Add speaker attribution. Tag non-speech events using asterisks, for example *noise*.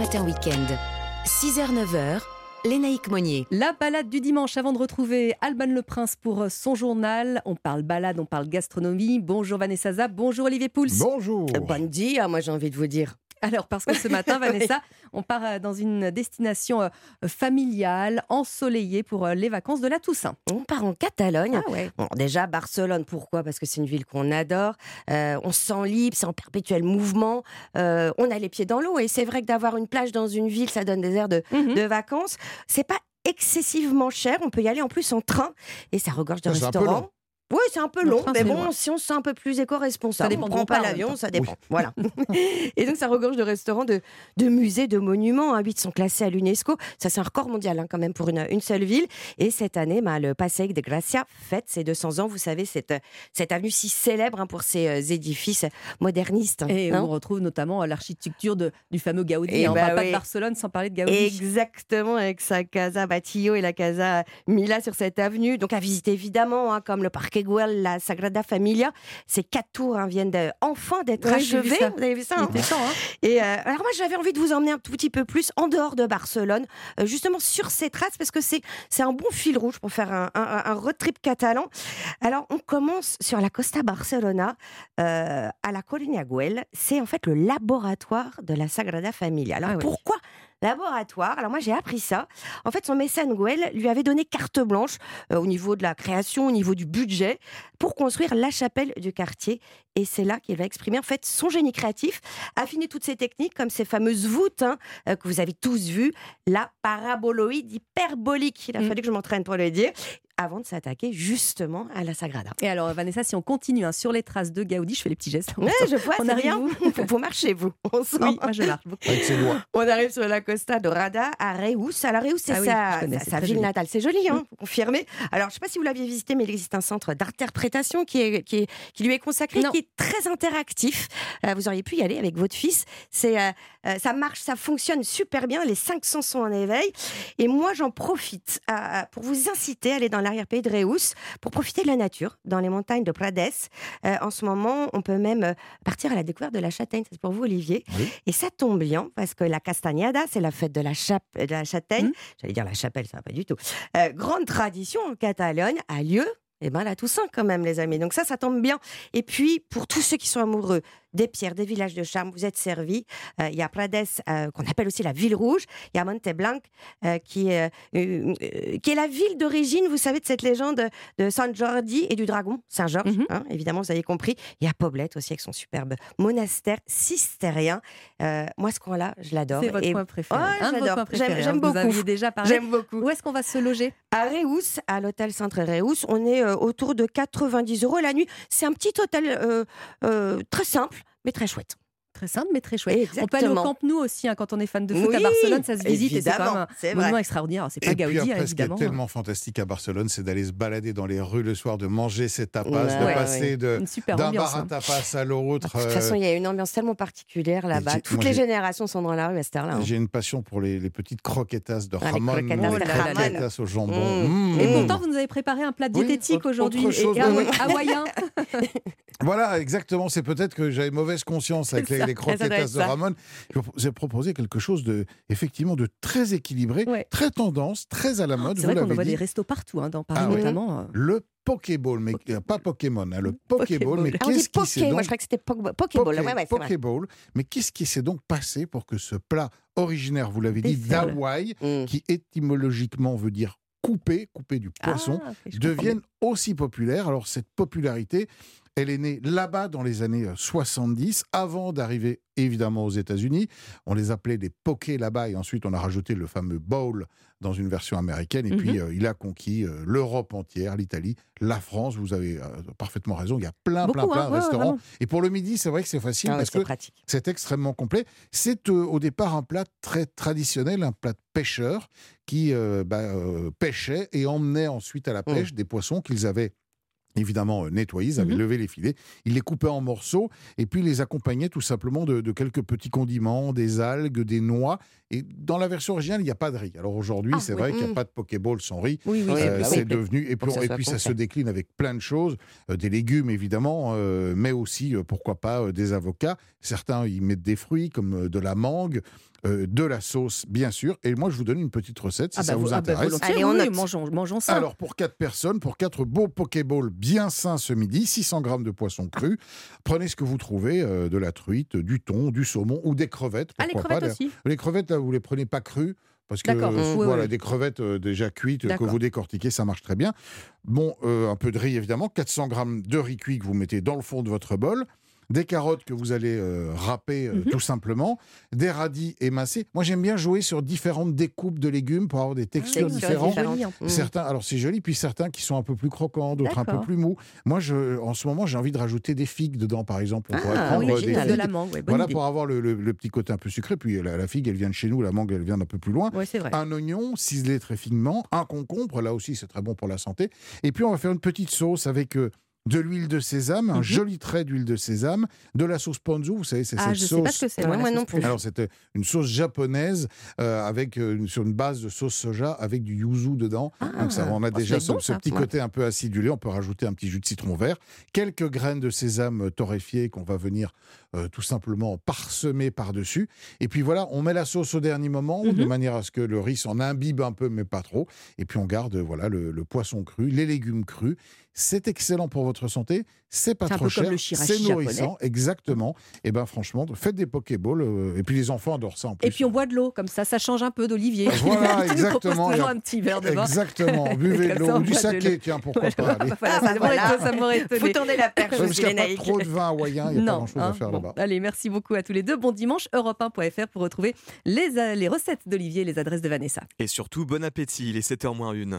Speaker 1: Matin Week-end. 6h-9h, Lénaïque Monnier.
Speaker 2: La balade du dimanche avant de retrouver Alban Le Prince pour son journal. On parle balade, on parle gastronomie. Bonjour Vanessa Zap, bonjour Olivier Pouls.
Speaker 3: Bonjour.
Speaker 4: Bon dia, moi j'ai envie de vous dire.
Speaker 2: Alors, parce que ce *laughs* matin, Vanessa, on part euh, dans une destination euh, familiale, ensoleillée pour euh, les vacances de la Toussaint.
Speaker 4: On part en Catalogne.
Speaker 2: Ah ouais.
Speaker 4: Bon, déjà, Barcelone, pourquoi? Parce que c'est une ville qu'on adore. Euh, on se sent libre, c'est en perpétuel mouvement. Euh, on a les pieds dans l'eau. Et c'est vrai que d'avoir une plage dans une ville, ça donne des airs de,
Speaker 2: Mhm.
Speaker 4: de vacances. C'est pas excessivement cher. On peut y aller en plus en train. Et ça regorge de restaurants. Oui, c'est un peu long, mais bon,
Speaker 2: loin.
Speaker 4: si on se sent un peu plus éco-responsable,
Speaker 2: Ça dépend
Speaker 4: on
Speaker 2: d'où
Speaker 4: prend pas l'avion, ça dépend. Voilà. *laughs* et donc, ça regorge de restaurants, de, de musées, de monuments. Hein. Huit sont classés à l'UNESCO. Ça, c'est un record mondial hein, quand même pour une, une seule ville. Et cette année, bah, le Passeig de Gracia fête ses 200 ans. Vous savez, cette, cette avenue si célèbre hein, pour ses euh, édifices modernistes.
Speaker 2: Et
Speaker 4: hein.
Speaker 2: on retrouve notamment euh, l'architecture du fameux Gaudi.
Speaker 4: Eh
Speaker 2: hein. on
Speaker 4: bah
Speaker 2: parle pas de. Barcelone sans parler de Gaudi.
Speaker 4: Exactement, avec sa Casa Batillo et la Casa Mila sur cette avenue. Donc à visiter évidemment, hein, comme le Parque La Sagrada Familia. Ces quatre tours hein, viennent de- enfin d'être
Speaker 2: vu
Speaker 4: achevées. Vous avez vu ça hein
Speaker 2: temps, hein.
Speaker 4: Et euh, alors moi j'avais envie de vous emmener un tout petit peu plus en dehors de Barcelone, euh, justement sur ces traces parce que c'est c'est un bon fil rouge pour faire un, un- un road trip catalan. Alors on commence sur la Costa Barcelona euh, à la Colina Güell. C'est en fait le laboratoire de la Sagrada Familia. Alors
Speaker 2: Ah
Speaker 4: pourquoi laboratoire Alors moi j'ai appris ça. En fait son mécène Güell lui avait donné carte blanche euh, au niveau de la création, au niveau du budget pour construire la chapelle du quartier. Et c'est là qu'il va exprimer en fait son génie créatif affiner toutes ces techniques comme ces fameuses voûtes hein, euh, que vous avez tous vues, la paraboloïde hyperbolique. Il a
Speaker 2: Mm.
Speaker 4: fallu que je m'entraîne pour le dire avant de s'attaquer justement à la Sagrada.
Speaker 2: Et alors, Vanessa, si on continue hein, sur les traces de Gaudi, je fais les petits gestes.
Speaker 4: Ouais, je vois,
Speaker 2: On
Speaker 4: c'est
Speaker 2: arrive
Speaker 4: Vous, vous marchez, vous. On sent.
Speaker 2: Oui, moi je marche.
Speaker 4: On arrive sur la Costa Dorada à Reus. Alors Reus, c'est
Speaker 2: Ah oui,
Speaker 4: sa,
Speaker 2: connais,
Speaker 4: ville
Speaker 2: joli.
Speaker 4: natale. C'est joli, hein, vous confirmez. Alors, je ne sais pas si vous l'aviez visité, mais il existe un centre d'interprétation qui, est, qui, est- qui lui est consacré,
Speaker 2: Non.
Speaker 4: qui est très interactif. Euh, vous auriez pu y aller avec votre fils. C'est, euh, euh, ça marche, ça fonctionne super bien. Les cinq sens sont en éveil. Et moi, j'en profite pour vous inciter à aller dans l'arrière-pays de Reus pour profiter de la nature dans les montagnes de Prades. Euh, en ce moment, on peut même euh, partir à la découverte de la châtaigne. C'est pour vous, Olivier.
Speaker 3: Oui.
Speaker 4: Et ça tombe bien parce que la Castagnada, c'est la fête de la, chape, de la châtaigne.
Speaker 2: Mhm.
Speaker 4: J'allais dire la chapelle, ça va pas du tout. Euh, grande tradition en Catalogne, a lieu. Eh ben, la Toussaint, quand même, les amis. Donc, ça, ça tombe bien. Et puis, pour tous ceux qui sont amoureux des pierres, des villages de charme, vous êtes servis. Euh, Il y a Prades, euh, qu'on appelle aussi la ville rouge. Il y a Monteblanc, euh, qui, est, euh, qui est la ville d'origine, vous savez, de cette légende de San Jordi et du dragon, Saint-Georges.
Speaker 2: Mhm.
Speaker 4: hein, évidemment, vous avez compris. Il y a Poblette aussi, avec son superbe monastère cistérien. Euh, moi, ce coin-là, je l'adore.
Speaker 2: C'est votre
Speaker 4: Et
Speaker 2: coin préféré. Un
Speaker 4: j'adore. J'aime-
Speaker 2: hein. Vous
Speaker 4: beaucoup.
Speaker 2: aviez déjà parlé.
Speaker 4: J'aime beaucoup.
Speaker 2: Où est-ce qu'on va se loger?
Speaker 4: À Reus, à l'hôtel Centre Reus, on est autour de 90 euros la nuit. C'est un petit hôtel euh, euh, très simple, mais très chouette.
Speaker 2: Très simple, mais très chouette. On peut aller au. Camp Nou aussi hein, quand on est fan de foot à
Speaker 4: Oui,
Speaker 2: Barcelone. Ça se visite et c'est quand même
Speaker 4: c'est
Speaker 2: un monument extraordinaire. C'est pas
Speaker 3: Et
Speaker 2: Gaudi,
Speaker 3: puis
Speaker 2: hein,
Speaker 3: ce qui est
Speaker 2: évidemment.
Speaker 3: tellement fantastique à Barcelone, c'est d'aller se balader dans les rues le soir, de manger ses tapas,
Speaker 4: Ouais,
Speaker 3: de
Speaker 4: ouais,
Speaker 3: passer d'un bar à
Speaker 2: hein.
Speaker 3: tapas à l'autre.
Speaker 4: De toute façon, il y a une ambiance tellement particulière là-bas. Toutes les générations sont dans la rue à cette heure-là. hein.
Speaker 3: J'ai une passion pour les, les petites croquetas de
Speaker 4: Ah,
Speaker 3: Ramon, les croquetas au jambon.
Speaker 4: Mmh.
Speaker 3: Mmh.
Speaker 2: Et pourtant, vous nous avez préparé un plat diététique aujourd'hui hawaïen. *laughs*
Speaker 3: Voilà, exactement. C'est peut-être que j'avais mauvaise conscience avec les,
Speaker 4: être
Speaker 3: de. Ramon. J'ai proposé quelque chose de, effectivement, de très équilibré,
Speaker 2: Ouais.
Speaker 3: très tendance, très à la mode.
Speaker 2: C'est
Speaker 3: vous
Speaker 2: vrai qu'on voit des restos partout hein, dans Paris
Speaker 3: Ah
Speaker 2: notamment. euh.
Speaker 3: Le Pokéball, mais euh, pas Pokémon, hein, le Pokéball. Mais
Speaker 4: Ah,
Speaker 3: qu'est-ce qui s'est
Speaker 4: moi
Speaker 3: donc
Speaker 4: je crois que c'était Pokéball.
Speaker 3: Poké-
Speaker 4: Ouais, ouais.
Speaker 3: Pokéball. Mais qu'est-ce qui s'est donc passé pour que ce plat originaire, vous l'avez dit, d'Hawaï,
Speaker 4: Mmh.
Speaker 3: qui étymologiquement veut dire couper, couper du poisson,
Speaker 2: Ah, ok, je comprends
Speaker 3: devienne aussi populaire? Alors cette popularité, elle est née là-bas dans les années euh, 70, avant d'arriver évidemment aux États-Unis. On les appelait des pokés là-bas et ensuite on a rajouté le fameux bowl dans une version américaine. Et
Speaker 2: Mhm.
Speaker 3: puis euh, il a conquis euh, l'Europe entière, l'Italie, la France. Vous avez euh, parfaitement raison. Il y a plein, plein,
Speaker 2: Beaucoup,
Speaker 3: plein
Speaker 2: hein,
Speaker 3: de restaurants. et pour le midi, c'est vrai que c'est facile
Speaker 4: Ah
Speaker 3: parce
Speaker 4: c'est
Speaker 3: que c'est extrêmement complet. C'est euh, au départ un plat très traditionnel, un plat de pêcheurs qui euh, bah, euh, pêchaient et emmenaient ensuite à la pêche des poissons qu'ils avaient évidemment euh, nettoyés, ils avaient
Speaker 2: Mhm.
Speaker 3: levé les filets, ils les coupaient en morceaux et puis ils les accompagnaient tout simplement de, de quelques petits condiments, des algues, des noix. Et dans la version originale, il n'y a pas de riz. Alors aujourd'hui,
Speaker 4: Ah,
Speaker 3: c'est
Speaker 4: oui.
Speaker 3: vrai qu'il n'y a
Speaker 4: Mm.
Speaker 3: pas de Pokéball sans riz.
Speaker 2: Oui,
Speaker 3: Euh, c'est devenu et, puis, et puis ça se décline avec plein de choses, euh, des légumes évidemment, euh, mais aussi pourquoi pas des avocats. Certains y mettent des fruits comme de la mangue, euh, de la sauce bien sûr. Et moi je vous donne une petite recette si
Speaker 2: Ah
Speaker 3: ça
Speaker 2: bah,
Speaker 3: vous
Speaker 2: vo- ah bah,
Speaker 3: intéresse.
Speaker 4: Allez, on
Speaker 2: oui, mangeons, mangeons ça.
Speaker 3: Alors pour quatre personnes, pour quatre beaux Pokéballs bien sains ce midi, 600 grammes de poisson cru. Prenez ce que vous trouvez, euh, de la truite, du thon, du saumon ou des crevettes.
Speaker 2: ah, les crevettes
Speaker 3: pas,
Speaker 2: aussi.
Speaker 3: les crevettes, là, vous les prenez pas crues. Parce que
Speaker 2: D'accord.
Speaker 3: euh,
Speaker 2: Oui,
Speaker 3: voilà,
Speaker 2: oui.
Speaker 3: des crevettes euh, déjà cuites euh, que vous décortiquez, ça marche très bien. Bon, euh, un peu de riz évidemment, 400 grammes de riz cuit que vous mettez dans le fond de votre bol, des carottes que vous allez euh, râper euh,
Speaker 2: Mhm.
Speaker 3: tout simplement, des radis émincés. Moi j'aime bien jouer sur différentes découpes de légumes pour avoir des textures
Speaker 4: oui, c'est
Speaker 3: différentes.
Speaker 4: Mm.
Speaker 3: Certains, alors c'est joli, puis certains qui sont un peu plus croquants, d'autres un peu plus mous. Moi, je, en ce moment, j'ai envie de rajouter des figues dedans, par exemple. On
Speaker 4: Ah,
Speaker 3: pourrait prendre
Speaker 2: oui,
Speaker 3: des
Speaker 2: de la mangue, ouais,
Speaker 3: Voilà
Speaker 2: idée.
Speaker 3: pour avoir le, le- le petit côté un peu sucré. Puis la, la figue, elle vient de chez nous, la mangue, elle vient d'un peu plus loin.
Speaker 2: Ouais, c'est vrai.
Speaker 3: Un oignon ciselé très finement, un concombre, là aussi c'est très bon pour la santé. Et puis on va faire une petite sauce avec euh, de l'huile de sésame, un
Speaker 2: Mhm.
Speaker 3: joli trait d'huile de sésame, de la sauce ponzu, vous savez, c'est
Speaker 2: Ah,
Speaker 3: cette
Speaker 2: je
Speaker 3: sauce.
Speaker 2: sais pas ce que c'est.
Speaker 4: Ouais,
Speaker 2: moi,
Speaker 4: non plus.
Speaker 3: Alors c'était une sauce japonaise euh, avec euh, une- sur une base de sauce soja avec du yuzu dedans.
Speaker 2: Ah,
Speaker 3: Donc ça, on a
Speaker 2: oh,
Speaker 3: déjà ce,
Speaker 2: bon,
Speaker 3: ce petit
Speaker 4: Ouais.
Speaker 3: côté un peu acidulé. On peut rajouter un petit jus de citron vert, quelques graines de sésame euh, torréfiées qu'on va venir euh, tout simplement parsemer par dessus. Et puis voilà, on met la sauce au dernier moment de
Speaker 2: Mhm.
Speaker 3: manière à ce que le riz s'en imbibe un peu, mais pas trop. Et puis on garde voilà le, le poisson cru, les légumes crus. C'est excellent pour votre santé. C'est pas trop cher. C'est
Speaker 2: japonais.
Speaker 3: nourrissant, exactement. Et ben franchement, faites des pokéballs. euh, et puis les enfants adorent ça en plus.
Speaker 2: Et puis on boit de l'eau, comme ça, ça change un peu d'Olivier.
Speaker 3: Voilà, *laughs* exactement,
Speaker 2: un petit verre de vin.
Speaker 3: Exactement. *laughs* Buvez de l'eau ou du
Speaker 2: de
Speaker 3: saké, tiens, pourquoi
Speaker 2: Voilà,
Speaker 3: pas.
Speaker 2: voilà, ça m'aurait
Speaker 4: voilà.
Speaker 2: étonné, ça m'aurait
Speaker 4: Vous
Speaker 2: étonné.
Speaker 4: tournez la perche,
Speaker 3: parce qu'il n'y a pas trop de vin hawaïen, il n'y a pas grand-chose à
Speaker 2: hein,
Speaker 3: faire
Speaker 2: bon.
Speaker 3: Là-bas.
Speaker 2: Allez, merci beaucoup à tous les deux. Bon dimanche, europe1.fr pour retrouver les, euh, les recettes d'Olivier et les adresses de Vanessa.
Speaker 5: Et surtout, bon appétit, il est 7h moins 1.